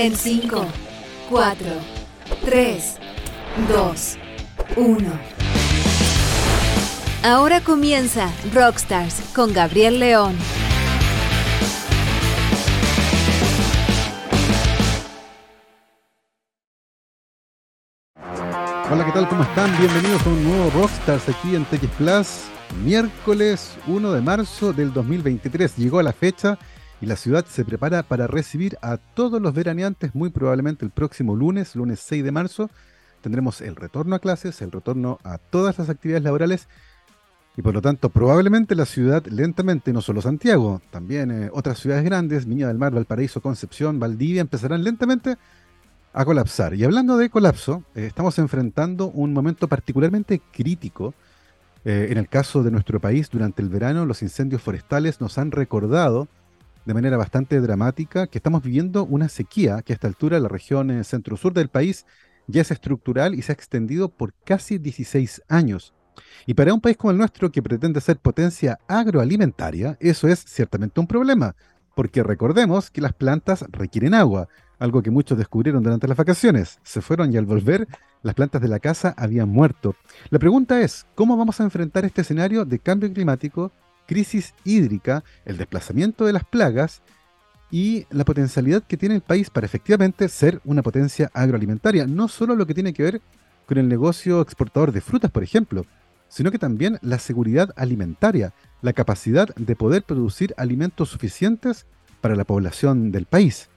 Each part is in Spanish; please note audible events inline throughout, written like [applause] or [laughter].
En 5, 4, 3, 2, 1. Ahora comienza Rockstars con Gabriel León. Hola, ¿qué tal? ¿Cómo están? Bienvenidos a un nuevo Rockstars aquí en TX Plus. Miércoles 1 de marzo del 2023. Llegó la fecha y la ciudad se prepara para recibir a todos los veraneantes muy probablemente el próximo lunes, lunes 6 de marzo. Tendremos el retorno a clases, el retorno a todas las actividades laborales y por lo tanto probablemente la ciudad lentamente, no solo Santiago, también eh, otras ciudades grandes, Viña del Mar, Valparaíso, Concepción, Valdivia, empezarán lentamente a colapsar. Y hablando de colapso, eh, estamos enfrentando un momento particularmente crítico. Eh, en el caso de nuestro país, durante el verano, los incendios forestales nos han recordado de manera bastante dramática que estamos viviendo una sequía que a esta altura la región eh, centro-sur del país ya es estructural y se ha extendido por casi 16 años. Y para un país como el nuestro que pretende ser potencia agroalimentaria, eso es ciertamente un problema, porque recordemos que las plantas requieren agua, algo que muchos descubrieron durante las vacaciones. Se fueron y al volver, las plantas de la casa habían muerto. La pregunta es, ¿cómo vamos a enfrentar este escenario de cambio climático, crisis hídrica, el desplazamiento de las plagas y la potencialidad que tiene el país para efectivamente ser una potencia agroalimentaria? No solo lo que tiene que ver con el negocio exportador de frutas, por ejemplo, sino que también la seguridad alimentaria, la capacidad de poder producir alimentos suficientes para la población del país.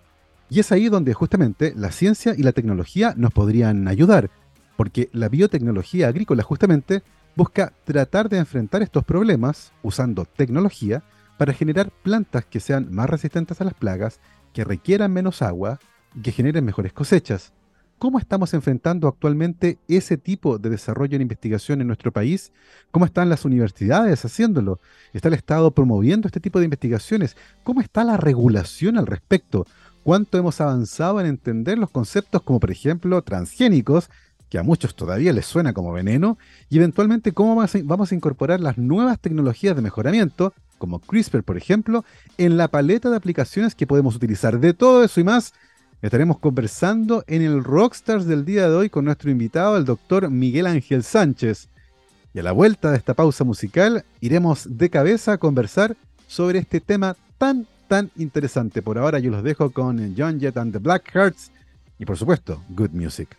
Y es ahí donde justamente la ciencia y la tecnología nos podrían ayudar, porque la biotecnología agrícola justamente busca tratar de enfrentar estos problemas usando tecnología para generar plantas que sean más resistentes a las plagas, que requieran menos agua y que generen mejores cosechas. ¿Cómo estamos enfrentando actualmente ese tipo de desarrollo en investigación en nuestro país? ¿Cómo están las universidades haciéndolo? ¿Está el Estado promoviendo este tipo de investigaciones? ¿Cómo está la regulación al respecto? cuánto hemos avanzado en entender los conceptos como por ejemplo transgénicos, que a muchos todavía les suena como veneno, y eventualmente cómo vamos a incorporar las nuevas tecnologías de mejoramiento, como CRISPR por ejemplo, en la paleta de aplicaciones que podemos utilizar. De todo eso y más, estaremos conversando en el Rockstars del día de hoy con nuestro invitado, el doctor Miguel Ángel Sánchez. Y a la vuelta de esta pausa musical, iremos de cabeza a conversar sobre este tema tan tan interesante. Por ahora yo los dejo con John Jett and the Black Hearts y por supuesto, Good Music.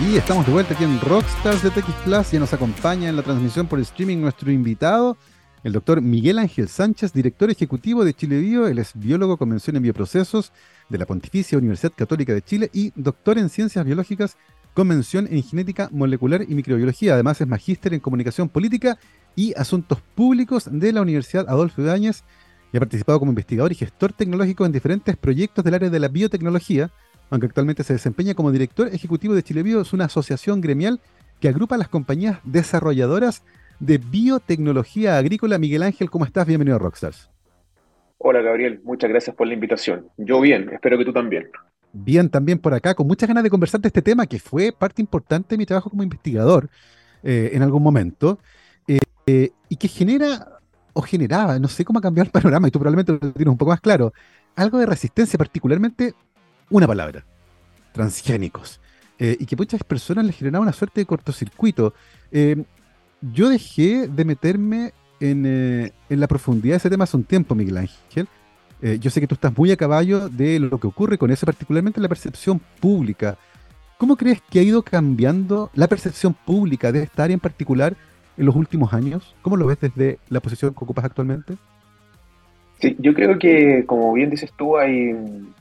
Y estamos de vuelta aquí en Rockstars de TX Plus. y nos acompaña en la transmisión por streaming nuestro invitado, el doctor Miguel Ángel Sánchez, director ejecutivo de Chile Bio. Él es biólogo con mención en bioprocesos de la Pontificia Universidad Católica de Chile y doctor en ciencias biológicas con mención en genética molecular y microbiología. Además es magíster en comunicación política y asuntos públicos de la Universidad Adolfo Ibáñez y ha participado como investigador y gestor tecnológico en diferentes proyectos del área de la biotecnología, aunque actualmente se desempeña como director ejecutivo de Chilebio, es una asociación gremial que agrupa a las compañías desarrolladoras de biotecnología agrícola. Miguel Ángel, ¿cómo estás? Bienvenido a Rockstars. Hola Gabriel, muchas gracias por la invitación. Yo bien, espero que tú también. Bien, también por acá, con muchas ganas de conversar de este tema que fue parte importante de mi trabajo como investigador eh, en algún momento eh, eh, y que genera o generaba, no sé cómo ha cambiado el panorama, y tú probablemente lo tienes un poco más claro, algo de resistencia, particularmente una palabra, transgénicos, eh, y que muchas personas les generaba una suerte de cortocircuito. Eh, yo dejé de meterme eh, en, la profundidad de ese tema hace un tiempo, Miguel Ángel. yo sé que tú estás muy a caballo de lo que ocurre con eso, particularmente la percepción pública. ¿Cómo crees que ha ido cambiando la percepción pública de esta área en particular en los últimos años? ¿Cómo lo ves desde la posición que ocupas actualmente? Sí, yo creo que, como bien dices tú, hay,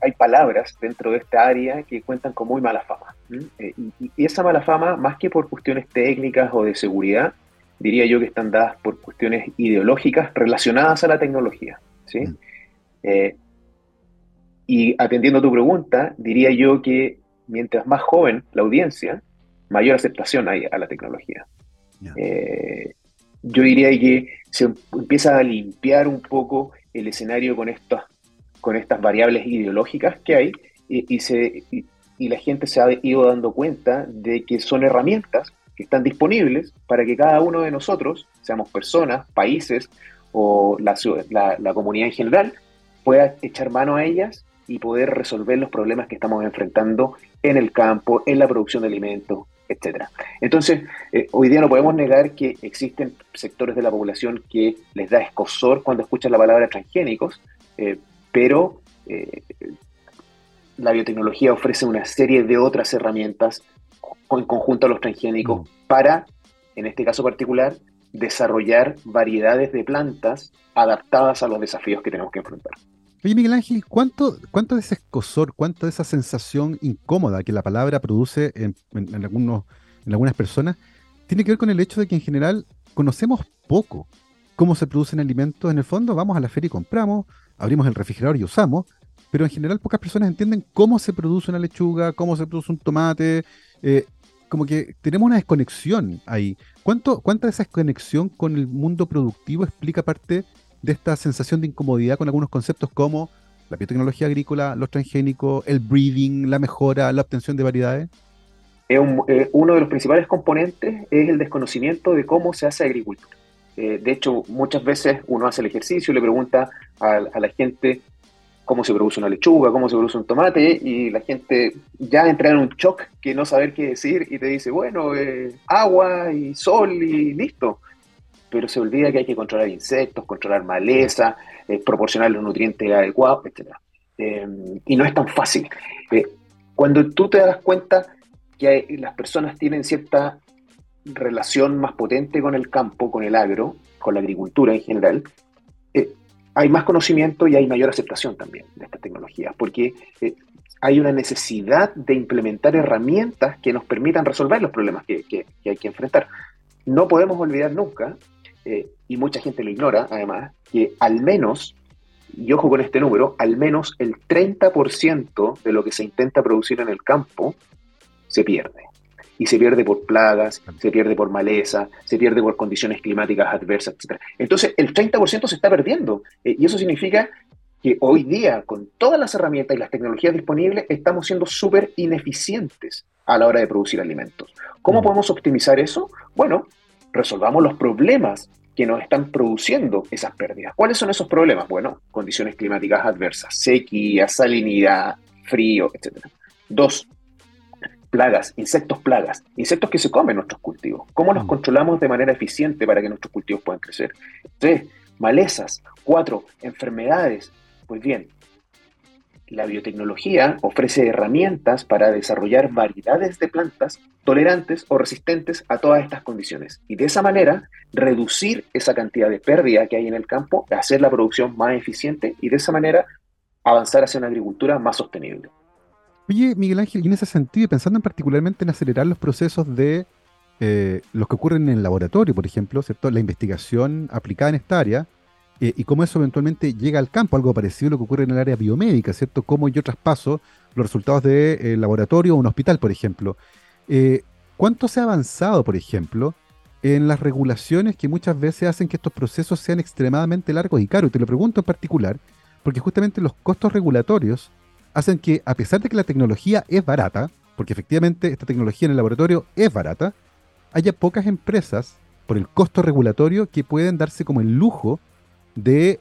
hay palabras dentro de esta área que cuentan con muy mala fama. Eh, y, esa mala fama, más que por cuestiones técnicas o de seguridad, diría yo que están dadas por cuestiones ideológicas relacionadas a la tecnología. ¿sí? Mm. Eh, y atendiendo a tu pregunta, diría yo que mientras más joven la audiencia, mayor aceptación hay a la tecnología. Eh, yo diría que se empieza a limpiar un poco el escenario con, estas con estas variables ideológicas que hay y, se, y, la gente se ha ido dando cuenta de que son herramientas que están disponibles para que cada uno de nosotros, seamos personas, países o la, la, comunidad en general, pueda echar mano a ellas y poder resolver los problemas que estamos enfrentando en el campo, en la producción de alimentos, etcétera. Entonces, eh, hoy día no podemos negar que existen sectores de la población que les da escosor cuando escuchan la palabra transgénicos, eh, pero eh, la biotecnología ofrece una serie de otras herramientas en conjunto a los transgénicos mm. para, en este caso particular, desarrollar variedades de plantas adaptadas a los desafíos que tenemos que enfrentar. Oye, Miguel Ángel, ¿cuánto, cuánto de ese escosor, cuánto de esa sensación incómoda que la palabra produce en, algunos, en algunas personas tiene que ver con el hecho de que en general conocemos poco cómo se producen alimentos? En el fondo, vamos a la feria y compramos, abrimos el refrigerador y usamos, pero en general pocas personas entienden cómo se produce una lechuga, cómo se produce un tomate. Eh, como que tenemos una desconexión ahí. ¿Cuánto, ¿Cuánta de esa desconexión con el mundo productivo explica parte de esta sensación de incomodidad con algunos conceptos como la biotecnología agrícola, los transgénicos, el breeding, la mejora, la obtención de variedades? Eh, uno de los principales componentes es el desconocimiento de cómo se hace agricultura. Eh, de hecho, muchas veces uno hace el ejercicio y le pregunta a, la gente cómo se produce una lechuga, cómo se produce un tomate, y la gente ya entra en un shock que no saber qué decir y te dice, bueno, eh, agua y sol y listo pero se olvida que hay que controlar insectos, controlar maleza, eh, proporcionar los nutrientes adecuados, etc. Eh, y no es tan fácil. Eh, cuando tú te das cuenta que las personas tienen cierta relación más potente con el campo, con el agro, con la agricultura en general, hay más conocimiento y hay mayor aceptación también de estas tecnologías, porque hay una necesidad de implementar herramientas que nos permitan resolver los problemas que, que hay que enfrentar. No podemos olvidar nunca eh, y mucha gente lo ignora además, que al menos, y ojo con este número, al menos el 30% de lo que se intenta producir en el campo se pierde. Y se pierde por plagas, se pierde por maleza, se pierde por condiciones climáticas adversas, etc. Entonces, el 30% se está perdiendo. Eh, y eso significa que hoy día, con todas las herramientas y las tecnologías disponibles, estamos siendo súper ineficientes a la hora de producir alimentos. ¿Cómo mm. podemos optimizar eso? Bueno, resolvamos los problemas que nos están produciendo esas pérdidas. ¿Cuáles son esos problemas? Bueno, condiciones climáticas adversas, sequía, salinidad, frío, etc. Dos, plagas, insectos plagas, insectos que se comen nuestros cultivos. ¿Cómo los mm. controlamos de manera eficiente para que nuestros cultivos puedan crecer? Tres, malezas. Cuatro, enfermedades. Pues bien, la biotecnología ofrece herramientas para desarrollar variedades de plantas tolerantes o resistentes a todas estas condiciones y de esa manera reducir esa cantidad de pérdida que hay en el campo, hacer la producción más eficiente y de esa manera avanzar hacia una agricultura más sostenible. Oye, Miguel Ángel, y en ese sentido, pensando en particularmente en acelerar los procesos de eh, los que ocurren en el laboratorio, por ejemplo, ¿cierto? la investigación aplicada en esta área, eh, y cómo eso eventualmente llega al campo, algo parecido a lo que ocurre en el área biomédica, ¿cierto? Cómo yo traspaso los resultados de, eh, laboratorio o un hospital, por ejemplo. Eh, ¿Cuánto se ha avanzado, por ejemplo, en las regulaciones que muchas veces hacen que estos procesos sean extremadamente largos y caros? Y te lo pregunto en particular, porque justamente los costos regulatorios hacen que, a pesar de que la tecnología es barata, porque efectivamente esta tecnología en el laboratorio es barata, haya pocas empresas por el costo regulatorio que pueden darse como el lujo de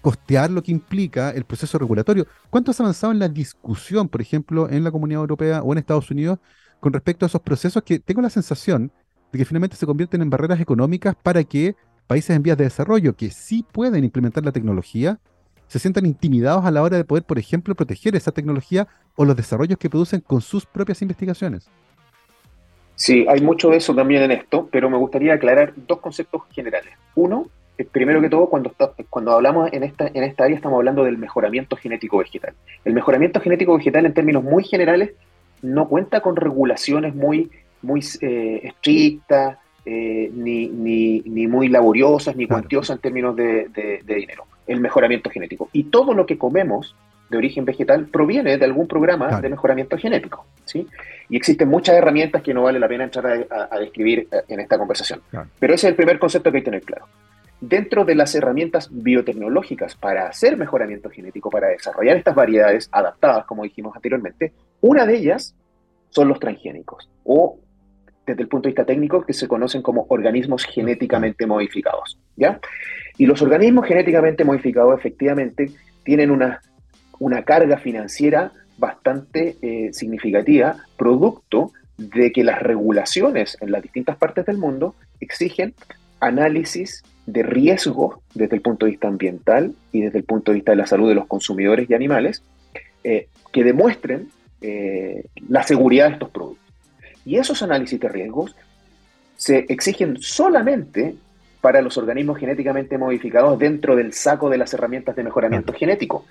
costear lo que implica el proceso regulatorio. ¿Cuánto has avanzado en la discusión, por ejemplo, en la Comunidad Europea o en Estados Unidos con respecto a esos procesos que tengo la sensación de que finalmente se convierten en barreras económicas para que países en vías de desarrollo que sí pueden implementar la tecnología se sientan intimidados a la hora de poder, por ejemplo, proteger esa tecnología o los desarrollos que producen con sus propias investigaciones? Sí, hay mucho de eso también en esto, pero me gustaría aclarar dos conceptos generales. Uno, primero que todo, cuando, cuando hablamos en esta, en esta área, estamos hablando del mejoramiento genético vegetal. El mejoramiento genético vegetal, en términos muy generales, no cuenta con regulaciones muy, muy eh, estrictas, eh, ni, ni, ni, muy laboriosas, ni cuantiosas en términos de, de, dinero. El mejoramiento genético. Y todo lo que comemos de origen vegetal proviene de algún programa de mejoramiento genético. ¿sí? Y existen muchas herramientas que no vale la pena entrar a, describir en esta conversación. Pero ese es el primer concepto que hay que tener claro dentro de las herramientas biotecnológicas para hacer mejoramiento genético, para desarrollar estas variedades adaptadas, como dijimos anteriormente, una de ellas son los transgénicos, o desde el punto de vista técnico, que se conocen como organismos genéticamente modificados. ¿ya? Y los organismos genéticamente modificados efectivamente tienen unas una carga financiera bastante eh, significativa, producto de que las regulaciones en las distintas partes del mundo exigen análisis de riesgo desde el punto de vista ambiental y desde el punto de vista de la salud de los consumidores y animales, eh, que demuestren eh, la seguridad de estos productos. Y esos análisis de riesgos se exigen solamente para los organismos genéticamente modificados dentro del saco de las herramientas de mejoramiento genético.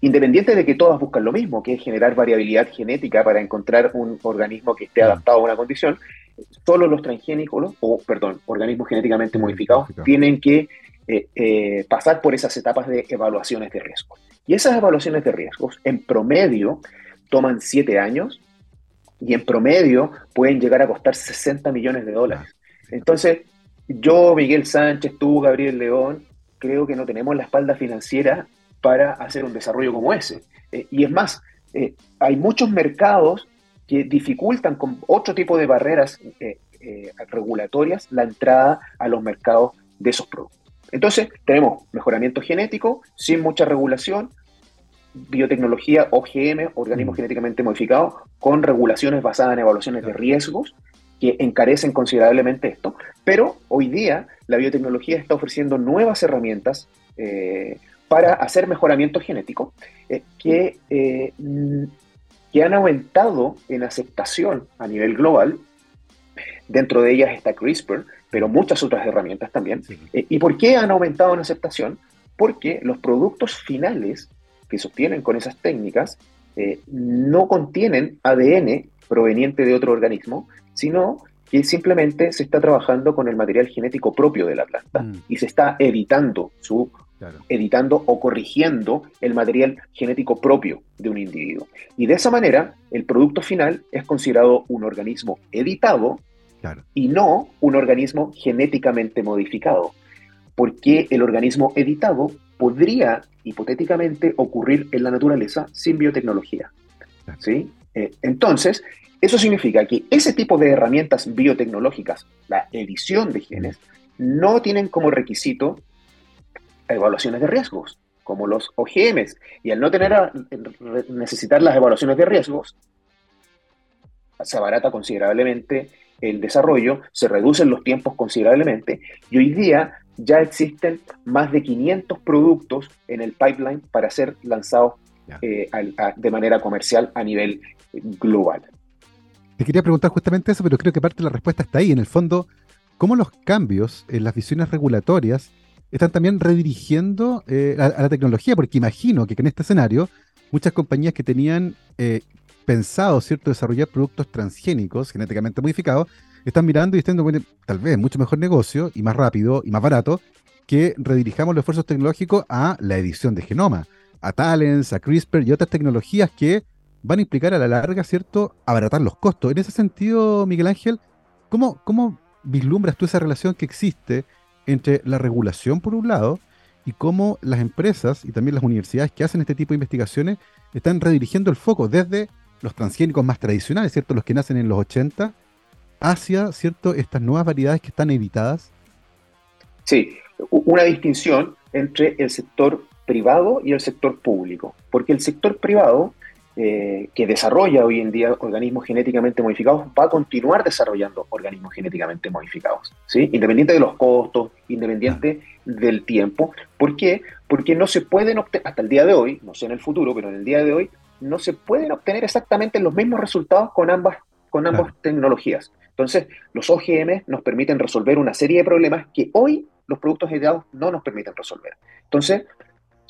Independiente de que todas buscan lo mismo, que es generar variabilidad genética para encontrar un organismo que esté adaptado a una condición, solo los transgénicos, o perdón, organismos genéticamente modificados, tienen que eh, eh, pasar por esas etapas de evaluaciones de riesgos. Y esas evaluaciones de riesgos, en promedio, toman siete años y en promedio pueden llegar a costar 60 millones de dólares. Entonces, yo, Miguel Sánchez, tú, Gabriel León, creo que no tenemos la espalda financiera para hacer un desarrollo como ese. Eh, y es más, hay muchos mercados que dificultan con otro tipo de barreras eh, regulatorias la entrada a los mercados de esos productos. Entonces, tenemos mejoramiento genético sin mucha regulación, biotecnología OGM, organismos mm. genéticamente modificados, con regulaciones basadas en evaluaciones de riesgos que encarecen considerablemente esto, pero hoy día la biotecnología está ofreciendo nuevas herramientas eh, para hacer mejoramiento genético eh, que, eh, que han aumentado en aceptación a nivel global. Dentro de ellas está CRISPR, pero muchas otras herramientas también. ¿Y por qué han aumentado en aceptación? Porque los productos finales que se obtienen con esas técnicas no contienen ADN proveniente de otro organismo, sino que simplemente se está trabajando con el material genético propio de la planta mm. y se está editando su editando o corrigiendo el material genético propio de un individuo. Y de esa manera, el producto final es considerado un organismo editado y no un organismo genéticamente modificado. Porque el organismo editado podría hipotéticamente ocurrir en la naturaleza sin biotecnología. ¿sí? Eh, entonces, eso significa que ese tipo de herramientas biotecnológicas, la edición de genes, no tienen como requisito evaluaciones de riesgos, como los OGMs. Y al no tener necesitar las evaluaciones de riesgos, se abarata considerablemente el desarrollo, se reducen los tiempos considerablemente y hoy día ya existen más de 500 productos en el pipeline para ser lanzados eh, de manera comercial a nivel global. Te quería preguntar justamente eso, pero creo que parte de la respuesta está ahí. En el fondo, ¿cómo los cambios en las visiones regulatorias están también redirigiendo eh, a, la tecnología? Porque imagino que en este escenario, muchas compañías que tenían eh, pensado, ¿cierto?, desarrollar productos transgénicos, genéticamente modificados, están mirando y están bueno, tal vez mucho mejor negocio y más rápido y más barato que redirijamos los esfuerzos tecnológicos a la edición de genoma, a Talents, a CRISPR y otras tecnologías que van a implicar a la larga, ¿cierto?, abaratar los costos. En ese sentido, Miguel Ángel, ¿cómo, cómo vislumbras tú esa relación que existe entre la regulación, por un lado, y cómo las empresas y también las universidades que hacen este tipo de investigaciones están redirigiendo el foco desde los transgénicos más tradicionales, ¿cierto?, los que nacen en los 80, hacia, ¿cierto?, estas nuevas variedades que están editadas? Sí, una distinción entre el sector privado y el sector público, porque el sector privado eh, que desarrolla hoy en día organismos genéticamente modificados va a continuar desarrollando organismos genéticamente modificados, ¿sí? independiente de los costos, independiente del tiempo. ¿Por qué? Porque no se pueden obtener, hasta el día de hoy, no sé en el futuro, pero en el día de hoy, no se pueden obtener exactamente los mismos resultados con ambas, con ambas tecnologías. Entonces, los OGM nos permiten resolver una serie de problemas que hoy los productos editados no nos permiten resolver. Entonces,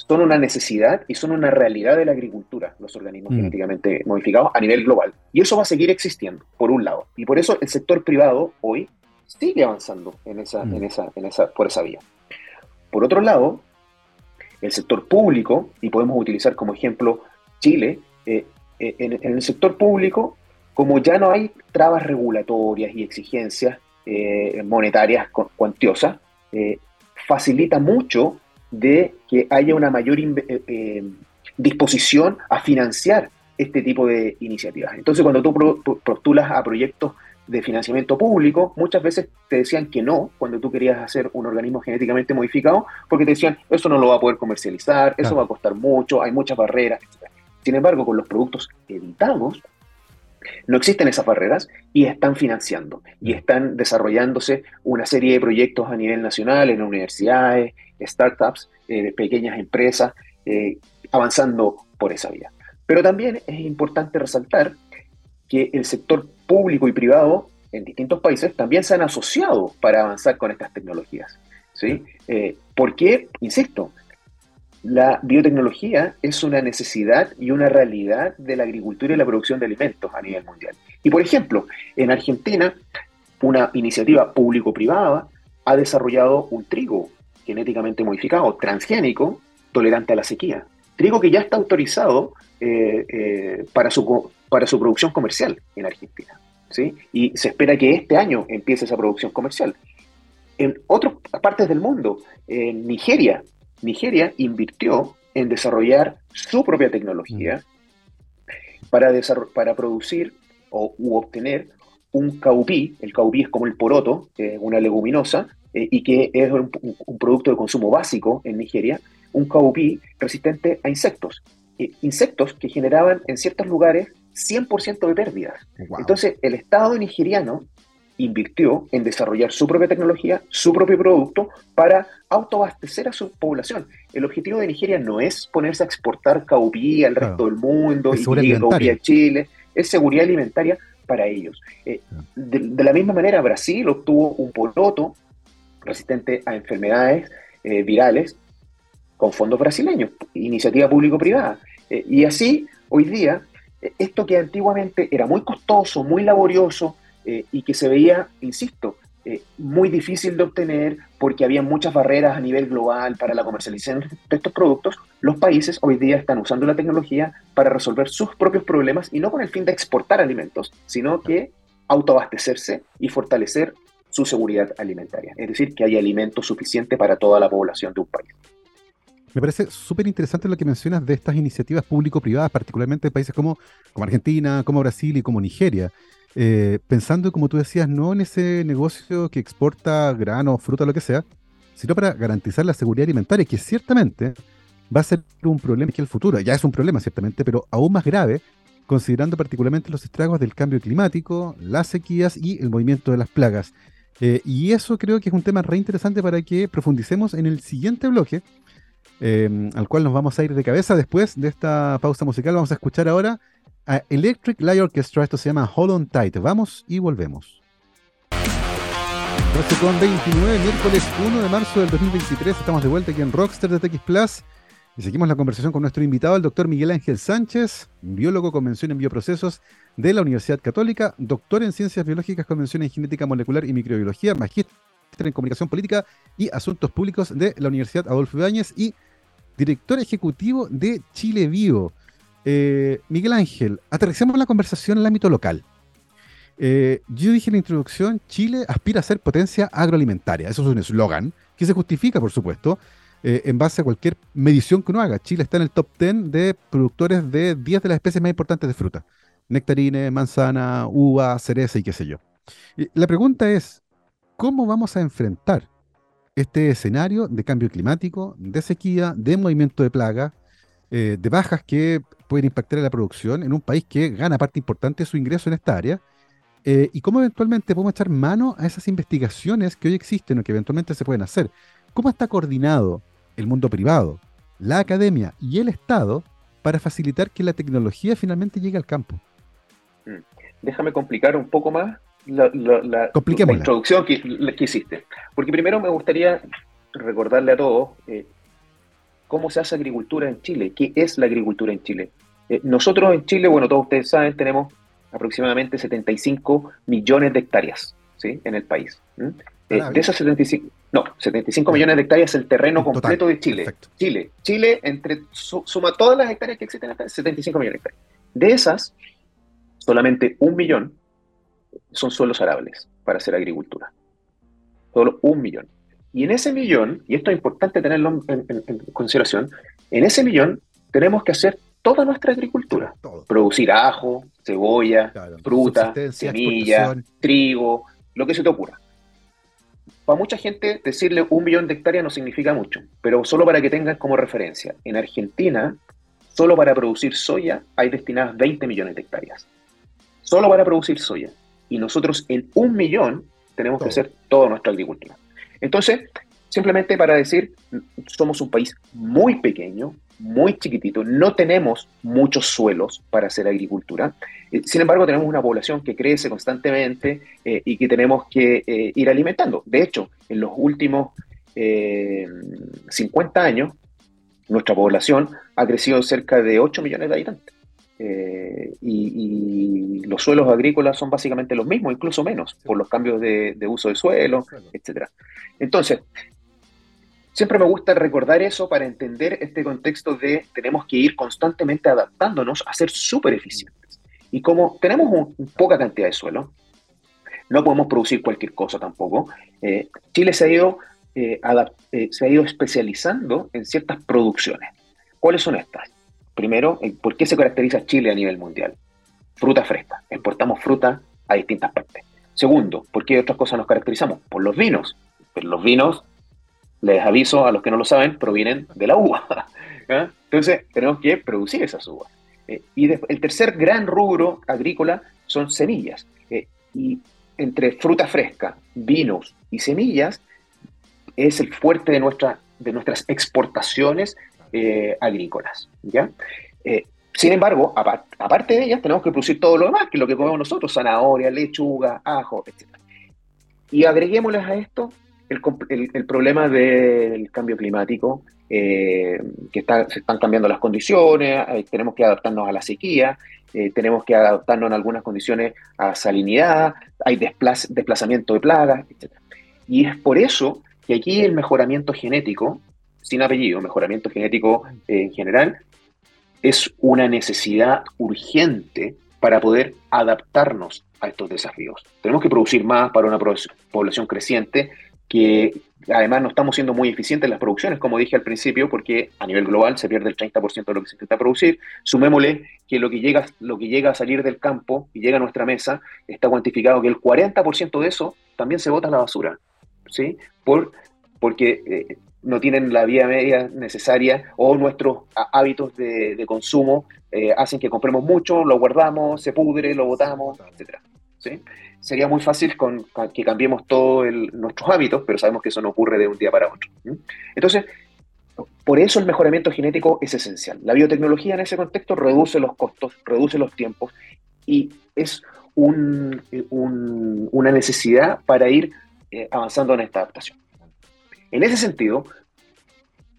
son una necesidad y son una realidad de la agricultura, los organismos mm. genéticamente modificados a nivel global. Y eso va a seguir existiendo, por un lado. Y por eso el sector privado hoy sigue avanzando en esa, mm. en esa, en esa, por esa vía. Por otro lado, el sector público, y podemos utilizar como ejemplo Chile, eh, eh, en, el sector público, como ya no hay trabas regulatorias y exigencias eh, monetarias cuantiosas, facilita mucho de que haya una mayor eh, eh, disposición a financiar este tipo de iniciativas. Entonces, cuando tú postulas a proyectos de financiamiento público, muchas veces te decían que no cuando tú querías hacer un organismo genéticamente modificado, porque te decían, eso no lo va a poder comercializar, eso va a costar mucho, hay muchas barreras, etc. Sin embargo, con los productos editados, no existen esas barreras y están financiando y están desarrollándose una serie de proyectos a nivel nacional en universidades, startups, eh, pequeñas empresas, eh, avanzando por esa vía. Pero también es importante resaltar que el sector público y privado en distintos países también se han asociado para avanzar con estas tecnologías. ¿sí? Eh, ¿Por qué? Insisto, la biotecnología es una necesidad y una realidad de la agricultura y la producción de alimentos a nivel mundial. Y por ejemplo, en Argentina, una iniciativa público-privada ha desarrollado un trigo genéticamente modificado, transgénico, tolerante a la sequía. Trigo que ya está autorizado eh, eh, para, su, para su producción comercial en Argentina. ¿sí? Y se espera que este año empiece esa producción comercial. En otras partes del mundo, en Nigeria, Nigeria invirtió en desarrollar su propia tecnología para, para producir o, u obtener un caupí, el caupí es como el poroto, una leguminosa, eh, y que es un, producto de consumo básico en Nigeria, un caupí resistente a insectos. Eh, insectos que generaban en ciertos lugares 100% de pérdidas. Entonces, el Estado nigeriano invirtió en desarrollar su propia tecnología, su propio producto, para autoabastecer a su población. El objetivo de Nigeria no es ponerse a exportar caupí al resto del mundo y caupí a Chile, es seguridad alimentaria para ellos. Eh, de, la misma manera, Brasil obtuvo un poroto resistente a enfermedades eh, virales con fondos brasileños, iniciativa público-privada. Eh, y así, hoy día, esto que antiguamente era muy costoso, muy laborioso, eh, y que se veía, insisto, eh, muy difícil de obtener porque había muchas barreras a nivel global para la comercialización de estos productos, los países hoy día están usando la tecnología para resolver sus propios problemas y no con el fin de exportar alimentos, sino que autoabastecerse y fortalecer su seguridad alimentaria, es decir, que haya alimento suficiente para toda la población de un país. Me parece súper interesante lo que mencionas de estas iniciativas público-privadas, particularmente en países como, como Argentina, como Brasil y como Nigeria, eh, pensando, como tú decías, no en ese negocio que exporta grano, fruta, lo que sea, sino para garantizar la seguridad alimentaria, que ciertamente va a ser un problema que el futuro, ya es un problema ciertamente, pero aún más grave, considerando particularmente los estragos del cambio climático, las sequías y el movimiento de las plagas. Eh, y eso creo que es un tema re interesante para que profundicemos en el siguiente bloque, eh, al cual nos vamos a ir de cabeza después de esta pausa musical. Vamos a escuchar ahora a Electric Light Orchestra, esto se llama Hold On Tight. Vamos y volvemos. 12 con 29, miércoles 1 de marzo del 2023, estamos de vuelta aquí en Rockstar de TX Plus y seguimos la conversación con nuestro invitado, el doctor Miguel Ángel Sánchez, biólogo convención en bioprocesos de la Universidad Católica, doctor en ciencias biológicas, convención en genética molecular y microbiología, magíster en comunicación política y asuntos públicos de la Universidad Adolfo Ibáñez y director ejecutivo de Chile Vivo. Eh, Miguel Ángel, aterricemos la conversación en el ámbito local. Eh, yo dije en la introducción, Chile aspira a ser potencia agroalimentaria. Eso es un eslogan que se justifica, por supuesto, eh, en base a cualquier medición que uno haga. Chile está en el top 10 de productores de 10 de las especies más importantes de fruta. Nectarines, manzana, uva, cereza y qué sé yo. la pregunta es, ¿cómo vamos a enfrentar este escenario de cambio climático, de sequía, de movimiento de plaga, de bajas que pueden impactar en la producción en un país que gana parte importante de su ingreso en esta área? Eh, ¿Y cómo eventualmente podemos echar mano a esas investigaciones que hoy existen o que eventualmente se pueden hacer? ¿Cómo está coordinado el mundo privado, la academia y el Estado para facilitar que la tecnología finalmente llegue al campo? Mm. Déjame complicar un poco más la, introducción que, que, hiciste. Porque primero me gustaría recordarle a todos eh, cómo se hace agricultura en Chile, qué es la agricultura en Chile. Eh, nosotros en Chile, bueno, todos ustedes saben, tenemos aproximadamente 75 millones de hectáreas ¿sí? en el país. Eh, de esas 75, no, 75 millones de hectáreas es el terreno completo de Chile. Chile, Chile, entre suma todas las hectáreas que existen acá, 75 millones de hectáreas. De esas, solamente un millón son suelos arables para hacer agricultura. Solo un millón. Y en ese millón, y esto es importante tenerlo en, consideración, en ese millón tenemos que hacer toda nuestra agricultura. Producir ajo, cebolla, fruta, semilla, trigo, lo que se te ocurra. Para mucha gente decirle un millón de hectáreas no significa mucho, pero solo para que tengan como referencia, en Argentina, solo para producir soya hay destinadas 20 millones de hectáreas. Solo para producir soya. Y nosotros en un millón tenemos que hacer toda nuestra agricultura. Entonces, simplemente para decir, somos un país muy pequeño, muy chiquitito, no tenemos muchos suelos para hacer agricultura. Eh, sin embargo, tenemos una población que crece constantemente eh, y que tenemos que eh, ir alimentando. De hecho, en los últimos 50 años, nuestra población ha crecido cerca de 8 millones de habitantes. Y, los suelos agrícolas son básicamente los mismos, incluso menos, por los cambios de, de uso de suelo, etc. Entonces, Siempre me gusta recordar eso para entender este contexto de tenemos que ir constantemente adaptándonos a ser súper eficientes. Y como tenemos poca cantidad de suelo, no podemos producir cualquier cosa tampoco, eh, Chile se ha, ido, eh, eh, se ha ido especializando en ciertas producciones. ¿Cuáles son estas? Primero, ¿por qué se caracteriza Chile a nivel mundial? Fruta fresca. Exportamos fruta a distintas partes. Segundo, ¿por qué otras cosas nos caracterizamos? Por los vinos. Pero los vinos les aviso a los que no lo saben, provienen de la uva. [laughs] Entonces, tenemos que producir esas uvas. Eh, y el tercer gran rubro agrícola son semillas. Eh, y entre fruta fresca, vinos y semillas es el fuerte de, de nuestras exportaciones eh, agrícolas. ¿ya? sin embargo, aparte de ellas, tenemos que producir todo lo demás, que es lo que comemos nosotros, zanahoria, lechuga, ajo, etc. Y agreguémosles a esto el, problema del cambio climático, eh, que se están cambiando las condiciones, eh, tenemos que adaptarnos a la sequía, eh, tenemos que adaptarnos en algunas condiciones a salinidad, hay desplazamiento de plagas, etc. Y es por eso que aquí el mejoramiento genético, sin apellido, mejoramiento genético en general, es una necesidad urgente para poder adaptarnos a estos desafíos. Tenemos que producir más para una población creciente, que además no estamos siendo muy eficientes en las producciones, como dije al principio, porque a nivel global se pierde el 30% de lo que se intenta producir. Sumémosle que lo que, llega, lo que llega a salir del campo y llega a nuestra mesa, está cuantificado que el 40% de eso también se bota a la basura, ¿sí? Por, porque eh, no tienen la vía media necesaria o nuestros hábitos de, consumo eh, hacen que compremos mucho, lo guardamos, se pudre, lo botamos, etc. ¿sí? sería muy fácil con, que cambiemos todos nuestros hábitos, pero sabemos que eso no ocurre de un día para otro. Entonces, por eso el mejoramiento genético es esencial. La biotecnología en ese contexto reduce los costos, reduce los tiempos y es una necesidad para ir eh, avanzando en esta adaptación. En ese sentido,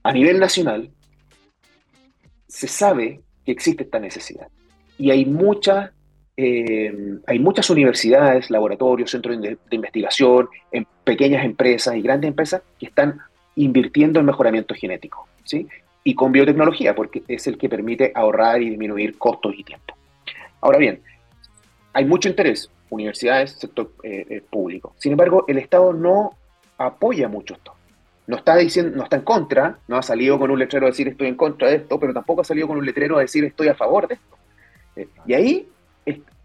a nivel nacional, se sabe que existe esta necesidad y hay muchas eh, hay muchas universidades, laboratorios, centros de, investigación, en pequeñas empresas y grandes empresas que están invirtiendo en mejoramiento genético, ¿sí? Y con biotecnología, porque es el que permite ahorrar y disminuir costos y tiempo. Ahora bien, hay mucho interés, universidades, sector eh, eh, público. Sin embargo, el Estado no apoya mucho esto. No está, diciendo, no está en contra, no ha salido con un letrero a decir estoy en contra de esto, pero tampoco ha salido con un letrero a decir estoy a favor de esto. y ahí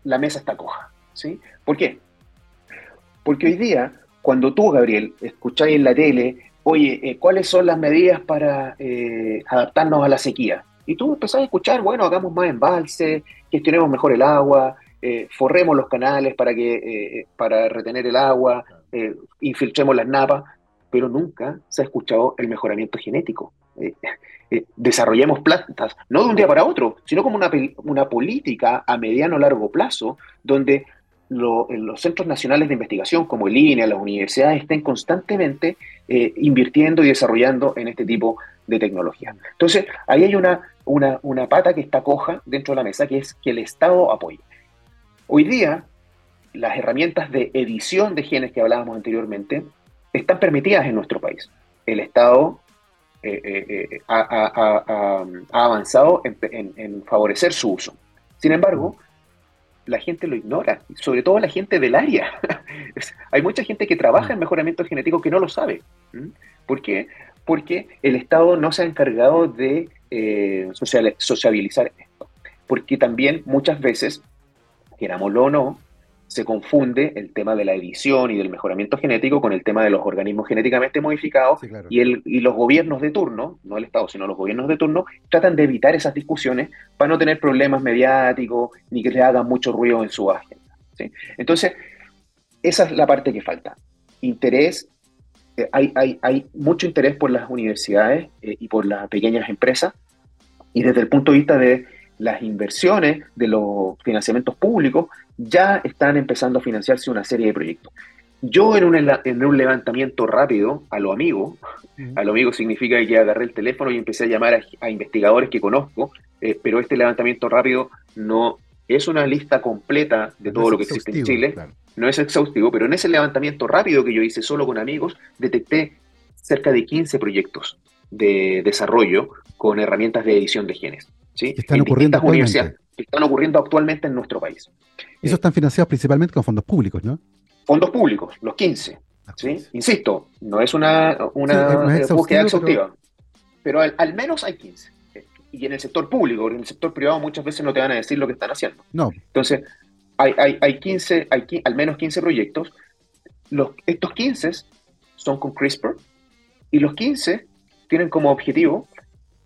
la mesa está coja. ¿sí? ¿Por qué? Porque hoy día, cuando tú, Gabriel, escucháis en la tele, oye, eh, ¿cuáles son las medidas para eh, adaptarnos a la sequía? Y tú empezás a escuchar, bueno, hagamos más embalse, gestionemos mejor el agua, eh, forremos los canales para, que, para retener el agua, infiltremos las napas, pero nunca se ha escuchado el mejoramiento genético. Eh, desarrollemos plantas, no de un día para otro, sino como una, una política a mediano o largo plazo, donde los centros nacionales de investigación, como el INE, las universidades, estén constantemente eh, invirtiendo y desarrollando en este tipo de tecnología. Entonces, ahí hay una, una, una pata que está coja dentro de la mesa, que es que el Estado apoye. Hoy día, las herramientas de edición de genes que hablábamos anteriormente están permitidas en nuestro país. El Estado eh, eh, eh, ha, avanzado en, favorecer su uso. Sin embargo, la gente lo ignora, sobre todo la gente del área. [laughs] Hay mucha gente que trabaja en mejoramiento genético que no lo sabe. ¿Por qué? Porque el Estado no se ha encargado de sociabilizar porque también muchas veces, querámoslo o no, se confunde el tema de la edición y del mejoramiento genético con el tema de los organismos genéticamente modificados y, el, y los gobiernos de turno, no el Estado, sino los gobiernos de turno, tratan de evitar esas discusiones para no tener problemas mediáticos ni que le hagan mucho ruido en su agenda. Entonces, esa es la parte que falta. Interés, eh, hay, hay, hay, mucho interés por las universidades eh, y por las pequeñas empresas y desde el punto de vista de las inversiones, de los financiamientos públicos, ya están empezando a financiarse una serie de proyectos. Yo en un, en un levantamiento rápido a lo amigo, a lo amigo significa que agarré el teléfono y empecé a llamar a, investigadores que conozco, eh, pero este levantamiento rápido no es una lista completa de todo lo que existe en Chile, no es exhaustivo, pero en ese levantamiento rápido que yo hice solo con amigos, detecté cerca de 15 proyectos de desarrollo con herramientas de edición de genes. ¿Sí? Están ocurriendo actualmente. están ocurriendo actualmente en nuestro país. Esos están financiados principalmente con fondos públicos, ¿no? Fondos públicos, los 15. ¿sí? Insisto, no es una, una búsqueda exhaustiva, pero, al, menos hay 15. Y en el sector público, porque en el sector privado muchas veces no te van a decir lo que están haciendo. No. Entonces, hay, hay, hay 15, hay al menos 15 proyectos. Los, estos 15 son con CRISPR y los 15 tienen como objetivo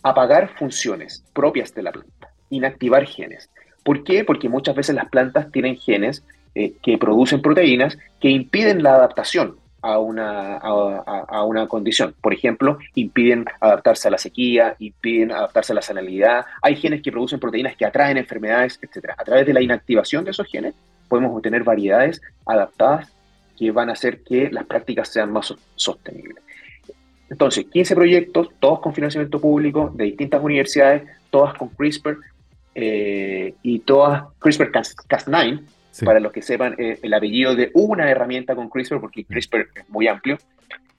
apagar funciones propias de la planta, inactivar genes. ¿Por qué? Porque muchas veces las plantas tienen genes eh, que producen proteínas que impiden la adaptación a una, a, una condición. Por ejemplo, impiden adaptarse a la sequía, impiden adaptarse a la salinidad. Hay genes que producen proteínas que atraen enfermedades, etc. A través de la inactivación de esos genes podemos obtener variedades adaptadas que van a hacer que las prácticas sean más sostenibles. Entonces, 15 proyectos, todos con financiamiento público de distintas universidades, todas con CRISPR eh, y todas CRISPR-Cas9, para los que sepan eh, el apellido de una herramienta con CRISPR, porque CRISPR es muy amplio,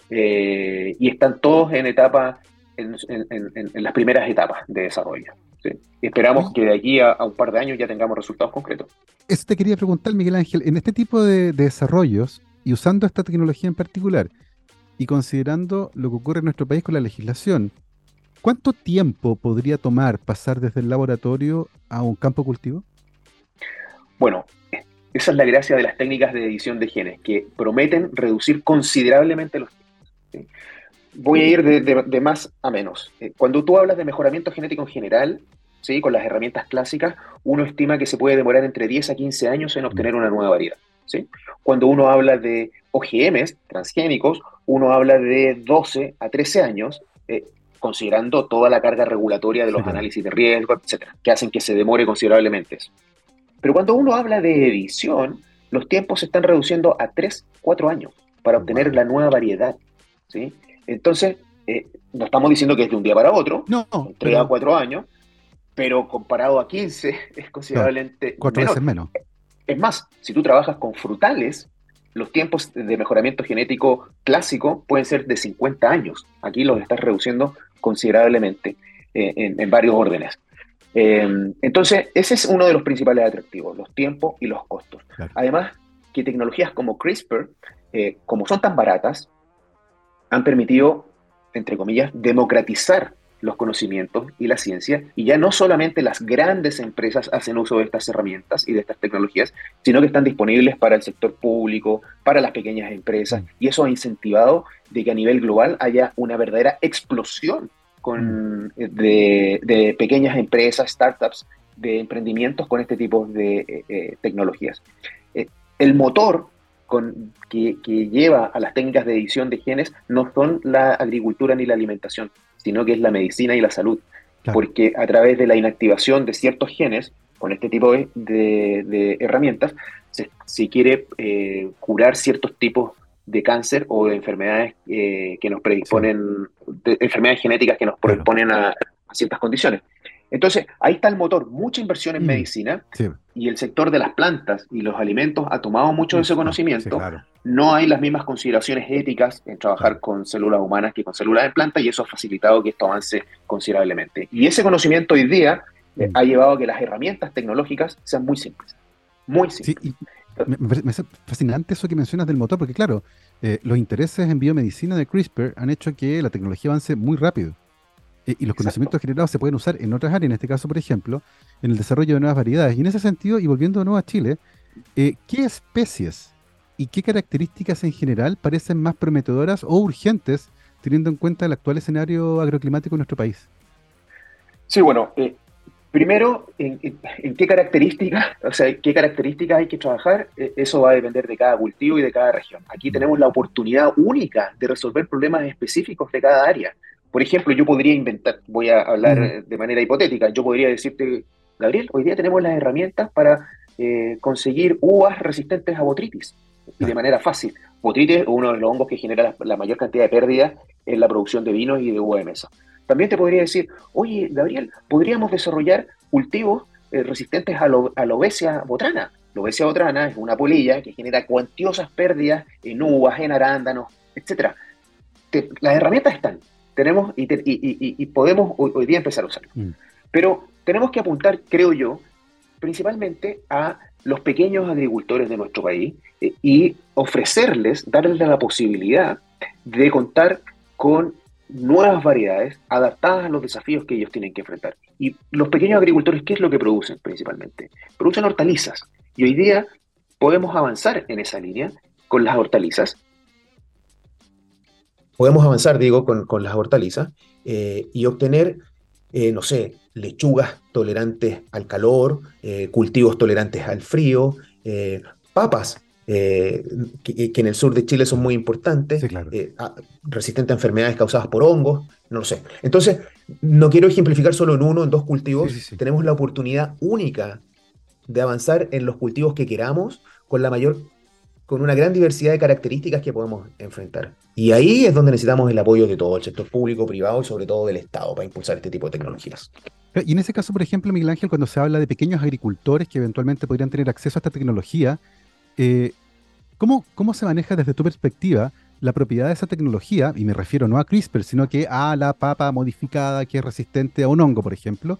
eh, y están todos en etapa, en, las primeras etapas de desarrollo. Esperamos que de aquí a, un par de años ya tengamos resultados concretos. Eso te quería preguntar, Miguel Ángel, en este tipo de desarrollos y usando esta tecnología en particular, y considerando lo que ocurre en nuestro país con la legislación, ¿cuánto tiempo podría tomar pasar desde el laboratorio a un campo cultivo? Bueno, esa es la gracia de las técnicas de edición de genes, que prometen reducir considerablemente los tiempos. Voy a ir de, más a menos. Eh, cuando tú hablas de mejoramiento genético en general, ¿sí? con las herramientas clásicas, uno estima que se puede demorar entre 10 a 15 años en obtener una nueva variedad. ¿sí? Cuando uno habla de OGMs transgénicos, uno habla de 12 a 13 años, eh, considerando toda la carga regulatoria de los análisis de riesgo, etcétera, que hacen que se demore considerablemente eso. Pero cuando uno habla de edición, los tiempos se están reduciendo a 3, 4 años para obtener la nueva variedad. ¿sí? Entonces, eh, no estamos diciendo que es de un día para otro, no, 3 a 4 años, pero comparado a 15 [laughs] es considerablemente cuatro veces menos. Es más, si tú trabajas con frutales, los tiempos de mejoramiento genético clásico pueden ser de 50 años. Aquí los estás reduciendo considerablemente eh, en, varios órdenes. Eh, entonces, ese es uno de los principales atractivos, los tiempos y los costos. Además, que tecnologías como CRISPR, eh, como son tan baratas, han permitido, entre comillas, democratizar los conocimientos y la ciencia, y ya no solamente las grandes empresas hacen uso de estas herramientas y de estas tecnologías, sino que están disponibles para el sector público, para las pequeñas empresas, mm. y eso ha incentivado de que a nivel global haya una verdadera explosión con, mm. eh, de, pequeñas empresas, startups, de emprendimientos con este tipo de eh, eh, tecnologías. el motor con, que, que, lleva a las técnicas de edición de genes no son la agricultura ni la alimentación, sino que es la medicina y la salud. Porque a través de la inactivación de ciertos genes, con este tipo de, herramientas, se, quiere eh, curar ciertos tipos de cáncer o de enfermedades eh, que nos predisponen, de enfermedades genéticas que nos predisponen a, ciertas condiciones. Entonces, ahí está el motor, mucha inversión en mm, medicina y el sector de las plantas y los alimentos ha tomado mucho de ese conocimiento. No hay las mismas consideraciones éticas en trabajar con células humanas que con células de planta y eso ha facilitado que esto avance considerablemente. Y ese conocimiento hoy día eh, mm. ha llevado a que las herramientas tecnológicas sean muy simples. Muy simples. me, parece fascinante eso que mencionas del motor, porque claro, eh, los intereses en biomedicina de CRISPR han hecho que la tecnología avance muy rápido. Eh, y los conocimientos generados se pueden usar en otras áreas, en este caso, por ejemplo, en el desarrollo de nuevas variedades. Y en ese sentido, y volviendo de nuevo a Chile, eh, ¿qué especies y qué características en general parecen más prometedoras o urgentes teniendo en cuenta el actual escenario agroclimático en nuestro país? Sí, bueno, eh, primero, en, qué características, [laughs] o sea, qué características hay que trabajar, eso va a depender de cada cultivo y de cada región. Aquí tenemos la oportunidad única de resolver problemas específicos de cada área. Por ejemplo, yo podría inventar, voy a hablar de manera hipotética, yo podría decirte, Gabriel, hoy día tenemos las herramientas para eh, conseguir uvas resistentes a botritis y de manera fácil. Botritis es uno de los hongos que genera la, mayor cantidad de pérdidas en la producción de vinos y de uva de mesa. También te podría decir, oye, Gabriel, podríamos desarrollar cultivos eh, resistentes a, a la obesia botrana. La obesia botrana es una polilla que genera cuantiosas pérdidas en uvas, en arándanos, etc. las herramientas están, tenemos y, podemos hoy, día empezar a usarlo. Mm. Pero tenemos que apuntar, creo yo, principalmente a los pequeños agricultores de nuestro país eh, y ofrecerles, darles la posibilidad de contar con nuevas variedades adaptadas a los desafíos que ellos tienen que enfrentar. Y los pequeños agricultores, ¿qué es lo que producen principalmente? Producen hortalizas. Y hoy día podemos avanzar en esa línea con las hortalizas podemos avanzar, digo, con, las hortalizas eh, y obtener, eh, no sé, lechugas tolerantes al calor, eh, cultivos tolerantes al frío, papas. Que, en el sur de Chile son muy importantes, resistentes a enfermedades causadas por hongos, no lo sé. Entonces, no quiero ejemplificar solo en uno, en dos cultivos, tenemos la oportunidad única de avanzar en los cultivos que queramos con la mayor con una gran diversidad de características que podemos enfrentar. Y ahí es donde necesitamos el apoyo de todo el sector público, privado y sobre todo del Estado para impulsar este tipo de tecnologías. Y en ese caso, por ejemplo, Miguel Ángel, cuando se habla de pequeños agricultores que eventualmente podrían tener acceso a esta tecnología, eh, ¿cómo, ¿cómo se maneja desde tu perspectiva la propiedad de esa tecnología? Y me refiero no a CRISPR, sino que a la papa modificada que es resistente a un hongo, por ejemplo.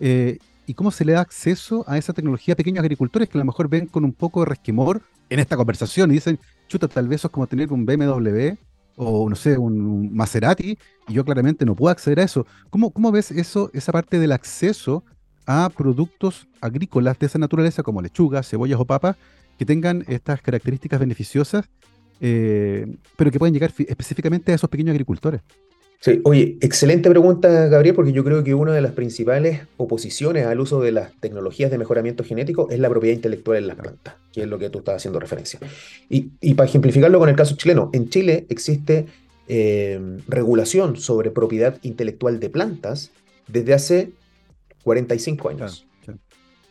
Eh, ¿Y cómo se le da acceso a esa tecnología a pequeños agricultores que a lo mejor ven con un poco de resquemor en esta conversación y dicen, chuta, tal vez eso es como tener un BMW o no sé, un Maserati, y yo claramente no puedo acceder a eso. ¿Cómo, cómo ves eso, esa parte del acceso a productos agrícolas de esa naturaleza, como lechugas, cebollas o papas, que tengan estas características beneficiosas, eh, pero que pueden llegar específicamente a esos pequeños agricultores? Sí, oye, excelente pregunta, Gabriel, porque yo creo que una de las principales oposiciones al uso de las tecnologías de mejoramiento genético es la propiedad intelectual en las plantas, que es lo que tú estás haciendo referencia. Y, para ejemplificarlo con el caso chileno, en Chile existe eh, regulación sobre propiedad intelectual de plantas desde hace 45 años.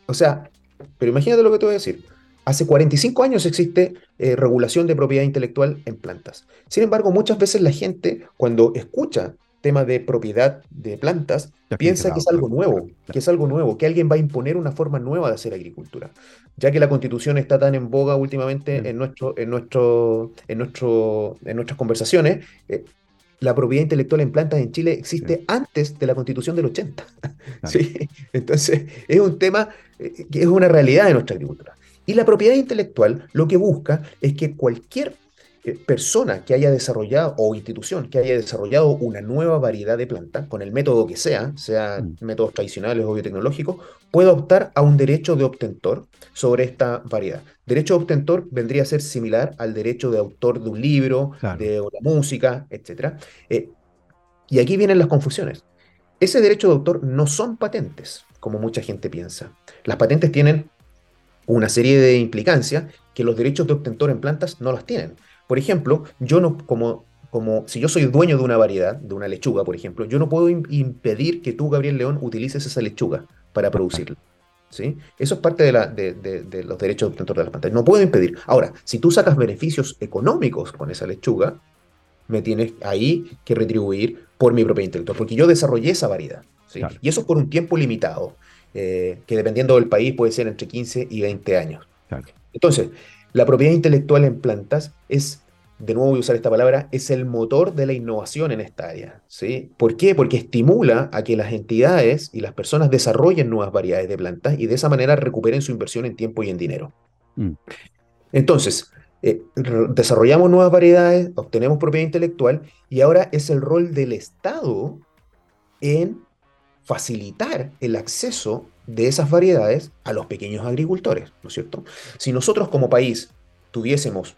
O sea, pero imagínate lo que te voy a decir. Hace 45 años existe eh, regulación de propiedad intelectual en plantas. Sin embargo, muchas veces la gente, cuando escucha temas de propiedad de plantas, piensa que es algo nuevo, que es algo nuevo, que alguien va a imponer una forma nueva de hacer agricultura. Ya que la constitución está tan en boga últimamente en, nuestro, en, nuestro, en, nuestro, en nuestras conversaciones, eh, la propiedad intelectual en plantas en Chile existe antes de la constitución del 80. [laughs] ¿Sí? Entonces, es un tema eh, que es una realidad de nuestra agricultura. Y la propiedad intelectual lo que busca es que cualquier eh, persona que haya desarrollado o institución que haya desarrollado una nueva variedad de planta, con el método que sea, sea mm. métodos tradicionales o biotecnológicos, pueda optar a un derecho de obtentor sobre esta variedad. Derecho de obtentor vendría a ser similar al derecho de autor de un libro, de una música, etc. Eh, y aquí vienen las confusiones. Ese derecho de autor no son patentes, como mucha gente piensa. Las patentes tienen una serie de implicancias que los derechos de obtentor en plantas no las tienen. Por ejemplo, yo no, como, como si yo soy dueño de una variedad, de una lechuga, por ejemplo, yo no puedo impedir que tú, Gabriel León, utilices esa lechuga para producirla. ¿Sí? Eso es parte de, la, de, los derechos de obtentor de las plantas. No puedo impedir. Ahora, si tú sacas beneficios económicos con esa lechuga, me tienes ahí que retribuir por mi propia intelectual, porque yo desarrollé esa variedad. ¿sí? Y eso por un tiempo limitado. Eh, que dependiendo del país puede ser entre 15 y 20 años. Entonces, la propiedad intelectual en plantas es, de nuevo voy a usar esta palabra, es el motor de la innovación en esta área. ¿sí? ¿Por qué? Porque estimula a que las entidades y las personas desarrollen nuevas variedades de plantas y de esa manera recuperen su inversión en tiempo y en dinero. Mm. Entonces, eh, desarrollamos nuevas variedades, obtenemos propiedad intelectual y ahora es el rol del Estado en facilitar el acceso de esas variedades a los pequeños agricultores, ¿no es cierto? Si de como país tuviésemos,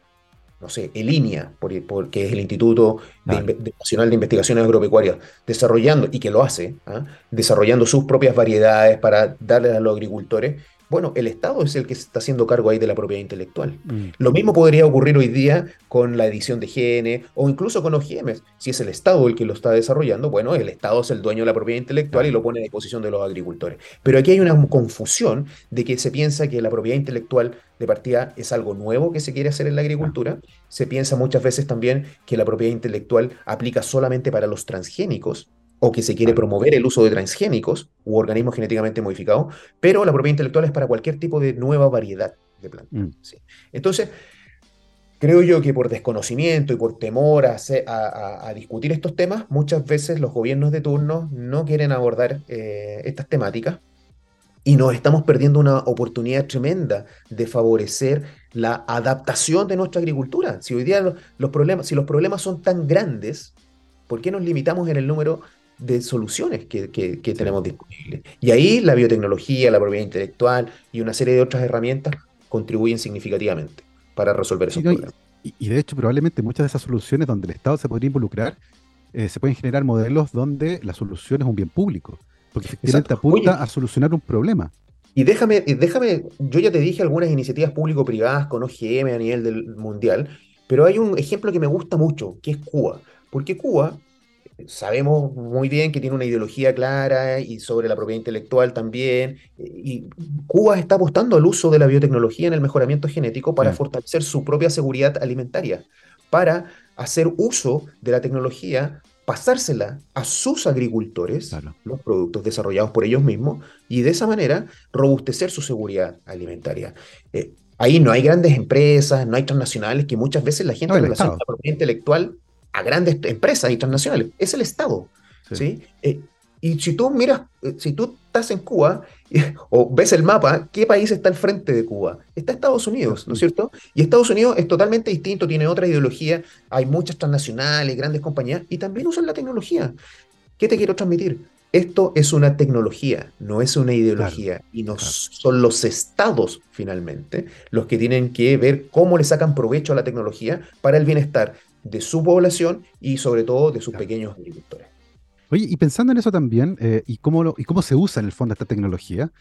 no sé, el INIA, porque es el Instituto Nacional de Investigaciones Agropecuarias, desarrollando, y que lo hace, ¿ah? desarrollando sus propias variedades para darles a los agricultores, bueno, el Estado es el que se está haciendo cargo ahí de la propiedad intelectual. Mm. Lo mismo podría ocurrir hoy día con la edición de genes o incluso con OGM. Si es el Estado el que lo está desarrollando, bueno, el Estado es el dueño de la propiedad intelectual y lo pone a disposición de los agricultores. Pero aquí hay una confusión de que se piensa que la propiedad intelectual de partida es algo nuevo que se quiere hacer en la agricultura. Se piensa muchas veces también que la propiedad intelectual aplica solamente para los transgénicos o que se quiere promover el uso de transgénicos u organismos genéticamente modificados, pero la propiedad intelectual es para cualquier tipo de nueva variedad de plantas. Mm. Entonces, creo yo que por desconocimiento y por temor a, discutir estos temas, muchas veces los gobiernos de turno no quieren abordar eh, estas temáticas y nos estamos perdiendo una oportunidad tremenda de favorecer la adaptación de nuestra agricultura. Si hoy día los problemas, si los problemas son tan grandes, ¿por qué nos limitamos en el número de soluciones que, tenemos disponibles. Y ahí la biotecnología, la propiedad intelectual y una serie de otras herramientas contribuyen significativamente para resolver esos problemas. Y, de hecho, probablemente muchas de esas soluciones donde el Estado se podría involucrar, eh, se pueden generar modelos donde la solución es un bien público, porque efectivamente apunta a solucionar un problema. Y déjame, déjame, yo ya te dije algunas iniciativas público-privadas con OGM a nivel del mundial, pero hay un ejemplo que me gusta mucho, que es Cuba. Porque Cuba sabemos muy bien que tiene una ideología clara y sobre la propiedad intelectual también. Y Cuba está apostando al uso de la biotecnología en el mejoramiento genético para fortalecer su propia seguridad alimentaria, para hacer uso de la tecnología, pasársela a sus agricultores, los productos desarrollados por ellos mismos, y de esa manera robustecer su seguridad alimentaria. Eh, ahí no hay grandes empresas, no hay transnacionales que muchas veces la gente relaciona la propiedad intelectual a grandes empresas internacionales, es el Estado. ¿sí? Eh, y si tú miras, eh, si tú estás en Cuba [laughs] o ves el mapa, ¿qué país está al frente de Cuba? Está Estados Unidos, ¿no es cierto? Y Estados Unidos es totalmente distinto, tiene otra ideología, hay muchas transnacionales, grandes compañías, y también usan la tecnología. ¿Qué te quiero transmitir? Esto es una tecnología, no es una ideología, y no son los estados finalmente los que tienen que ver cómo le sacan provecho a la tecnología para el bienestar de su población y sobre todo de sus pequeños agricultores. Oye, y pensando en eso también, eh, y, cómo y cómo se usa en el fondo esta tecnología,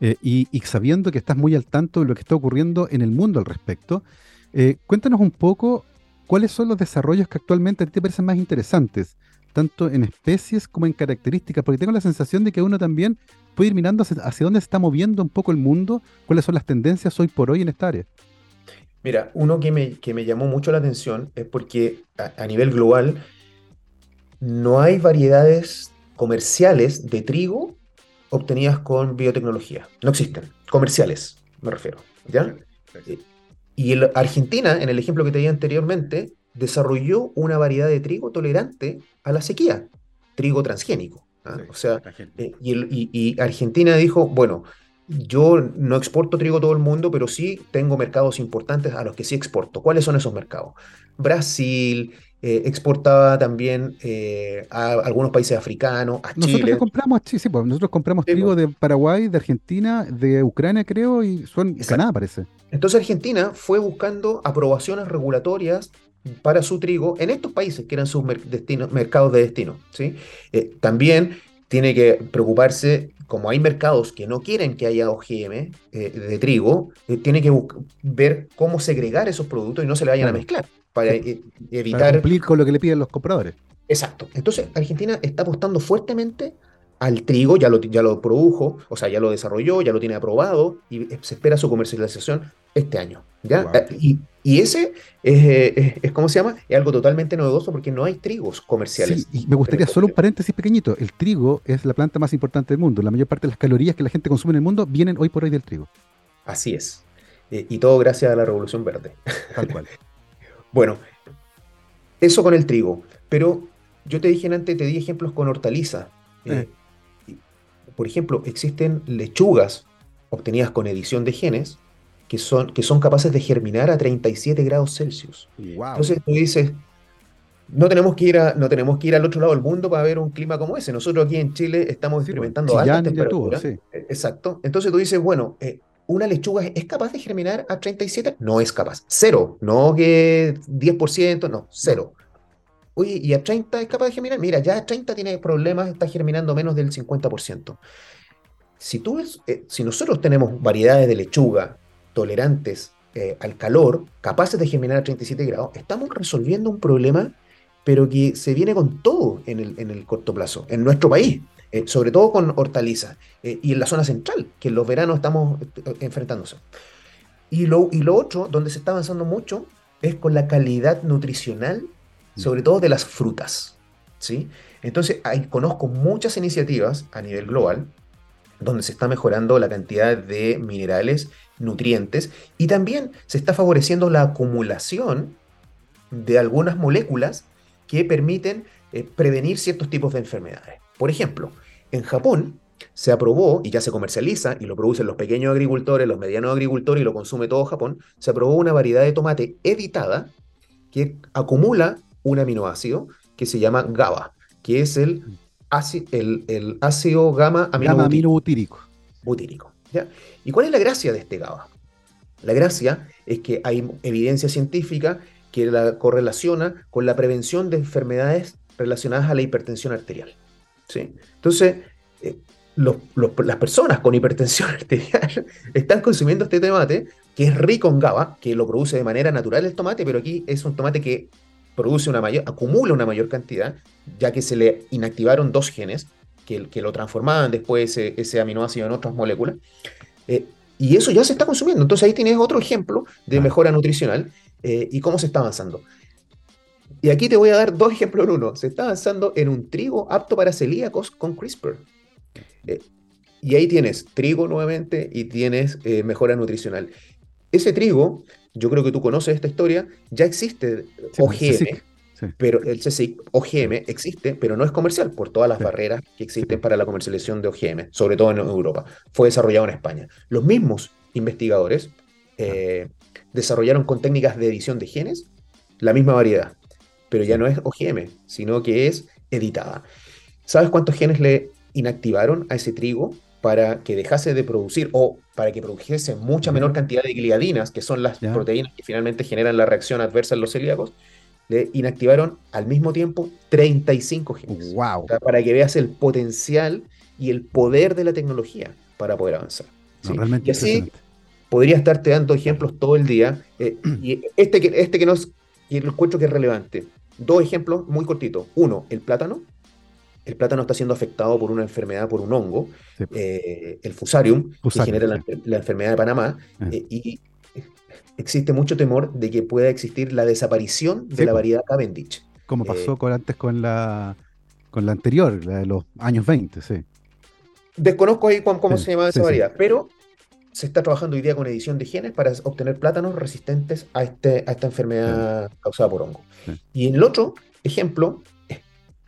eh, y, sabiendo que estás muy al tanto de lo que está ocurriendo en el mundo al respecto, eh, cuéntanos un poco cuáles son los desarrollos que actualmente a ti te parecen más interesantes, tanto en especies como en características, porque tengo la sensación de que uno también puede ir mirando hacia, hacia dónde se está moviendo un poco el mundo, cuáles son las tendencias hoy por hoy en esta área. Mira, uno que me, que me llamó mucho la atención es porque a, nivel global no hay variedades comerciales de trigo obtenidas con biotecnología. No existen. Comerciales, me refiero. ¿ya? Y el, Argentina, en el ejemplo que te di anteriormente, desarrolló una variedad de trigo tolerante a la sequía, trigo transgénico. ¿ah? o sea, eh, y, y, Argentina dijo, bueno, yo no exporto trigo a todo el mundo, pero sí tengo mercados importantes a los que sí exporto. ¿Cuáles son esos mercados? Brasil, eh, exportaba también eh, a algunos países africanos, a nosotros Chile. Compramos, sí, sí, pues, nosotros compramos trigo pues. de Paraguay, de Argentina, de Ucrania, creo, y son Canadá, parece. Entonces Argentina fue buscando aprobaciones regulatorias para su trigo en estos países que eran sus mercados de destino. ¿sí? Eh, también tiene que preocuparse como hay mercados que no quieren que haya OGM eh, de trigo, eh, tiene que ver cómo segregar esos productos y no se le vayan a mezclar para e-, evitar... Para cumplir con lo que le piden los compradores. Exacto. Entonces, Argentina está apostando fuertemente al trigo, ya lo, ya lo produjo, o sea, ya lo desarrolló, ya lo tiene aprobado y se espera su comercialización este año. ¿ya? Y, y, ese es, es, ¿cómo se llama? Es algo totalmente novedoso porque no hay trigos comerciales. y me gustaría solo un paréntesis pequeñito. El trigo es la planta más importante del mundo. La mayor parte de las calorías que la gente consume en el mundo vienen hoy por hoy del trigo. Así es. Eh, y todo gracias a la Revolución Verde. Tal cual. [laughs] bueno, eso con el trigo. Pero yo te dije antes, te di ejemplos con hortaliza. Eh, eh. Por ejemplo, existen lechugas obtenidas con edición de genes que son, que son capaces de germinar a 37 grados Celsius. Entonces tú dices, no tenemos, que ir a, no tenemos que ir al otro lado del mundo para ver un clima como ese. Nosotros aquí en Chile estamos Sí, pues, experimentando altas Chillán y temperaturas. Sí. Eh, Exacto. Entonces tú dices, bueno, eh, ¿una lechuga es capaz de germinar a 37? No es capaz. Cero. No que 10%, no, cero. Oye, ¿y a 30 es capaz de germinar? Mira, ya a 30 tiene problemas, está germinando menos del 50%. Si, tú, ves, eh, si nosotros tenemos variedades de lechuga tolerantes eh, al calor, capaces de germinar a 37 grados, estamos resolviendo un problema, pero que se viene con todo en el, en el corto plazo, en nuestro país, eh, sobre todo con hortalizas y en la zona central, que en los veranos estamos eh, enfrentándose. Y lo, y lo otro, donde se está avanzando mucho, es con la calidad nutricional, sobre todo de las frutas. ¿sí? Entonces, ahí conozco muchas iniciativas a nivel global donde se está mejorando la cantidad de minerales, nutrientes, y también se está favoreciendo la acumulación de algunas moléculas que permiten eh, prevenir ciertos tipos de enfermedades. Por ejemplo, en Japón se aprobó, y ya se comercializa, y lo producen los pequeños agricultores, los medianos agricultores, y lo consume todo Japón, se aprobó una variedad de tomate editada que acumula un aminoácido que se llama GABA, que es el, el, el ácido gamma aminobutírico aminobutírico. butírico. ¿ya? ¿Y cuál es la gracia de este GABA? La gracia es que hay evidencia científica que la correlaciona con la prevención de enfermedades relacionadas a la hipertensión arterial. ¿sí? Entonces, eh, los- los- las personas con hipertensión [laughs] arterial están consumiendo este tomate que es rico en GABA, que lo produce de manera natural el tomate, pero aquí es un tomate que produce una mayor, acumula una mayor cantidad, ya que se le inactivaron dos genes que, que lo transformaban después ese, ese aminoácido en otras moléculas. Eh, y eso ya se está consumiendo. Entonces ahí tienes otro ejemplo de mejora nutricional eh, y cómo se está avanzando. Y aquí te voy a dar dos ejemplos en uno. Se está avanzando en un trigo apto para celíacos con CRISPR. Eh, y ahí tienes trigo nuevamente y tienes eh, mejora nutricional. Ese trigo, yo creo que tú conoces esta historia, ya existe Sí, pues, OGM, sí. pero el CSIC OGM existe, pero no es comercial por todas las Sí. barreras que existen para la comercialización de OGM, sobre todo en Europa. Fue desarrollado en España. Los mismos investigadores eh, desarrollaron con técnicas de edición de genes la misma variedad, pero ya no es OGM, sino que es editada. ¿Sabes cuántos genes le inactivaron a ese trigo para que dejase de producir o para que produjese mucha menor cantidad de gliadinas, que son las proteínas que finalmente generan la reacción adversa en los celíacos? Le inactivaron al mismo tiempo 35 genes. Wow. O sea, para que veas el potencial y el poder de la tecnología para poder avanzar. ¿sí? realmente y así podría estarte dando ejemplos todo el día. eh, [clears throat] y este que, este que no es, y lo encuentro que es relevante. Dos ejemplos muy cortitos. Uno, el plátano. El plátano está siendo afectado por una enfermedad, por un hongo, Sí. eh, el fusarium, Fusarium, que genera la, la enfermedad de Panamá. Ah. eh, y existe mucho temor de que pueda existir la desaparición de Sí, la variedad Cavendish. Como eh, pasó con, antes con la, con la anterior, la de los años 20, sí. Desconozco ahí cómo, cómo se llama sí, esa variedad, pero se está trabajando hoy día con edición de genes para obtener plátanos resistentes a, este, a esta enfermedad causada por hongo. Y en el otro ejemplo,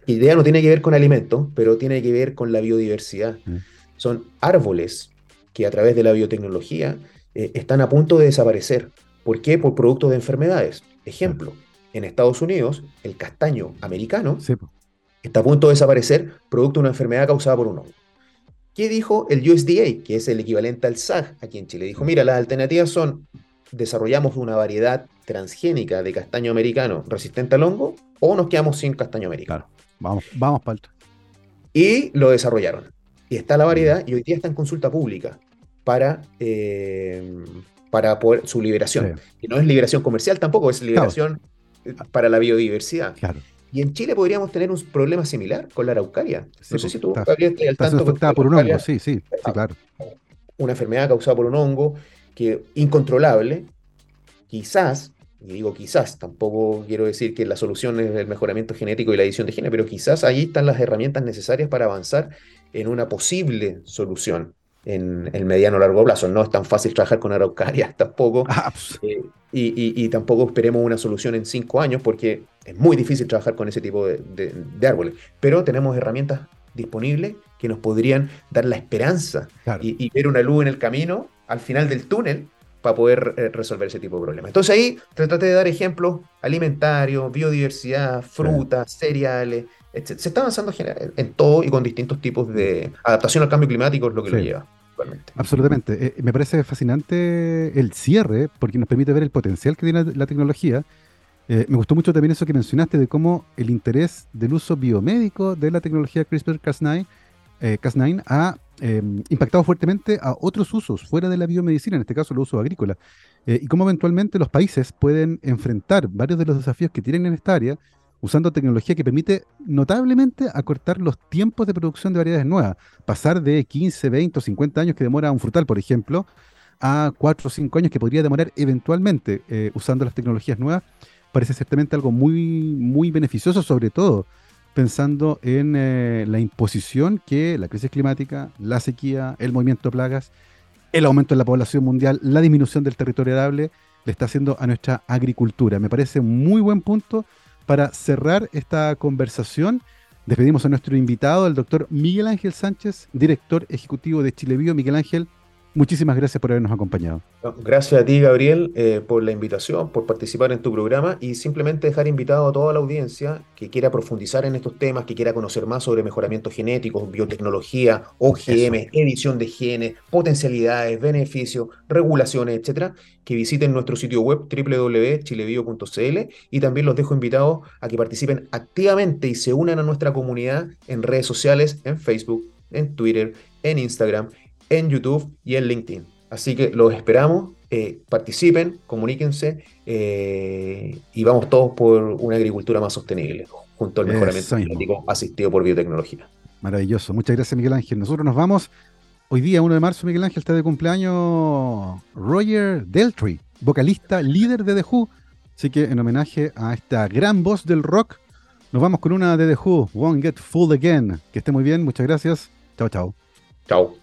idea no tiene que ver con alimentos, pero tiene que ver con la biodiversidad. Mm. Son árboles que a través de la biotecnología eh, están a punto de desaparecer. ¿Por qué? Por producto de enfermedades. Ejemplo, en Estados Unidos, el castaño americano Sí, está a punto de desaparecer producto de una enfermedad causada por un hongo. ¿Qué dijo el USDA, que es el equivalente al SAG aquí en Chile? Dijo, mira, las alternativas son, desarrollamos una variedad transgénica de castaño americano resistente al hongo o nos quedamos sin castaño americano. Claro. Vamos, vamos para. Y lo desarrollaron. Y está la variedad y hoy día está en consulta pública para, eh, para poder, su liberación. Sí, Y no es liberación comercial tampoco, es liberación eh, para la biodiversidad. claro. Y en Chile podríamos tener un problema similar con la araucaria. Sí, no sé pues, si tú, está- Gabriel, estás al Está tanto afectada por un hongo, sí, sí, sí, Ah. claro. Una enfermedad causada por un hongo que incontrolable, quizás, y digo quizás, tampoco quiero decir que la solución es el mejoramiento genético y la edición de genes, pero quizás ahí están las herramientas necesarias para avanzar en una posible solución en el mediano o largo plazo. No es tan fácil trabajar con araucarias tampoco. Ah, pues, Eh, y, y- y tampoco esperemos una solución en cinco años porque es muy difícil trabajar con ese tipo de, de- de árboles. Pero tenemos herramientas disponibles que nos podrían dar la esperanza claro. y, y ver una luz en el camino al final del túnel para poder eh, resolver ese tipo de problemas. Entonces ahí traté de dar ejemplos alimentarios, biodiversidad, frutas, cereales, etc. Se está avanzando en todo y con distintos tipos de adaptación al cambio climático, es lo que lo lleva. Absolutamente. Eh, me parece fascinante el cierre porque nos permite ver el potencial que tiene la tecnología. Eh, me gustó mucho también eso que mencionaste de cómo el interés del uso biomédico de la tecnología CRISPR-Cas9 Cas9 ha em, impactado fuertemente a otros usos fuera de la biomedicina, en este caso el uso agrícola, eh, y cómo eventualmente los países pueden enfrentar varios de los desafíos que tienen en esta área usando tecnología que permite notablemente acortar los tiempos de producción de variedades nuevas, pasar de 15, 20 o 50 años que demora un frutal, por ejemplo, a 4 o 5 años que podría demorar eventualmente eh, usando las tecnologías nuevas, parece ciertamente algo muy, muy beneficioso, sobre todo pensando en eh, la imposición que la crisis climática, la sequía, el movimiento de plagas, el aumento de la población mundial, la disminución del territorio arable, le está haciendo a nuestra agricultura. Me parece muy buen punto para cerrar esta conversación. Despedimos a nuestro invitado, el doctor Miguel Ángel Sánchez, director ejecutivo de Chile Bio. Miguel Ángel, Muchísimas gracias por habernos acompañado. Gracias a ti, Gabriel, eh, por la invitación, por participar en tu programa y simplemente dejar invitado a toda la audiencia que quiera profundizar en estos temas, que quiera conocer más sobre mejoramiento genético, biotecnología, OGM, edición de genes, potencialidades, beneficios, regulaciones, etcétera, que visiten nuestro sitio web www.chilebio.cl y también los dejo invitados a que participen activamente y se unan a nuestra comunidad en redes sociales, en Facebook, en Twitter, en Instagram en YouTube y en LinkedIn. Así que los esperamos, eh, participen, comuníquense eh, y vamos todos por una agricultura más sostenible, junto al mejoramiento climático asistido por biotecnología. Maravilloso, muchas gracias Miguel Ángel. Nosotros nos vamos. Hoy día, 1 de marzo, Miguel Ángel está de cumpleaños Roger Deltry, vocalista, líder de The Who. Así que en homenaje a esta gran voz del rock, nos vamos con una de The Who, Won't Get Full Again. Que esté muy bien, muchas gracias. Chao, chao. Chao.